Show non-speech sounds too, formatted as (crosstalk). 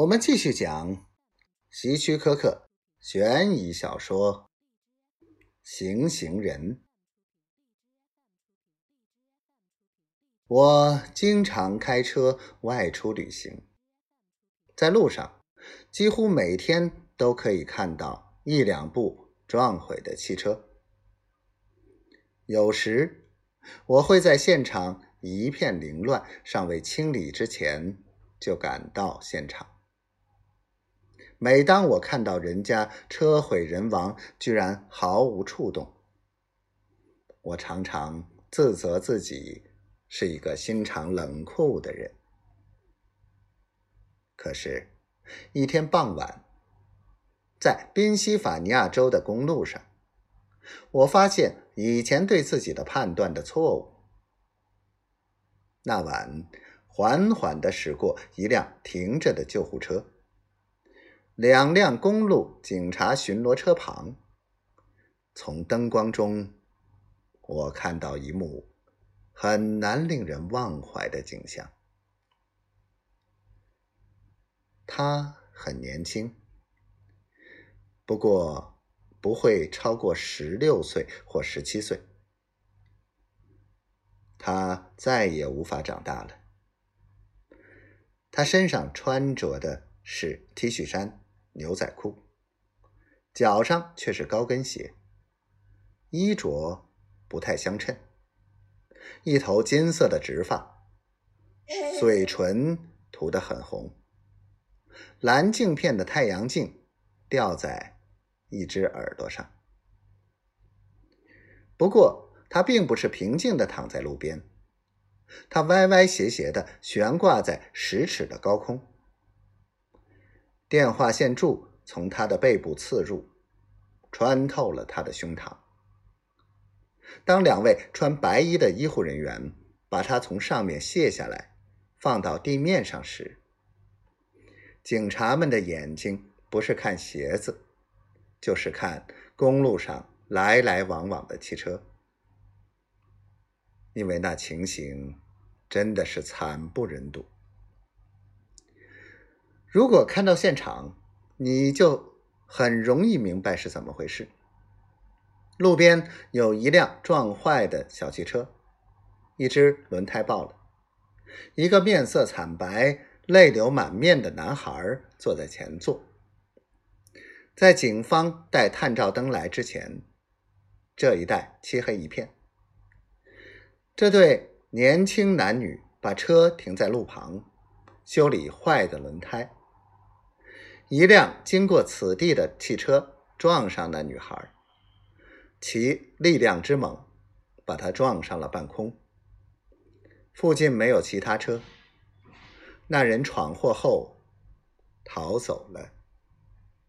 我们继续讲希区柯克悬疑小说《行刑人》。我经常开车外出旅行，在路上几乎每天都可以看到一两部撞毁的汽车。有时我会在现场一片凌乱、尚未清理之前就赶到现场。每当我看到人家车毁人亡，居然毫无触动，我常常自责自己是一个心肠冷酷的人。可是，一天傍晚，在宾夕法尼亚州的公路上，我发现以前对自己的判断的错误。那晚，缓缓的驶过一辆停着的救护车。两辆公路警察巡逻车旁，从灯光中，我看到一幕很难令人忘怀的景象。他很年轻，不过不会超过十六岁或十七岁。他再也无法长大了。他身上穿着的是 T 恤衫。牛仔裤，脚上却是高跟鞋，衣着不太相称。一头金色的直发，嘴 (laughs) 唇涂得很红，蓝镜片的太阳镜掉在一只耳朵上。不过，他并不是平静的躺在路边，他歪歪斜斜的悬挂在十尺的高空。电话线柱从他的背部刺入，穿透了他的胸膛。当两位穿白衣的医护人员把他从上面卸下来，放到地面上时，警察们的眼睛不是看鞋子，就是看公路上来来往往的汽车，因为那情形真的是惨不忍睹。如果看到现场，你就很容易明白是怎么回事。路边有一辆撞坏的小汽车，一只轮胎爆了，一个面色惨白、泪流满面的男孩坐在前座。在警方带探照灯来之前，这一带漆黑一片。这对年轻男女把车停在路旁，修理坏的轮胎。一辆经过此地的汽车撞上那女孩，其力量之猛，把她撞上了半空。附近没有其他车，那人闯祸后逃走了。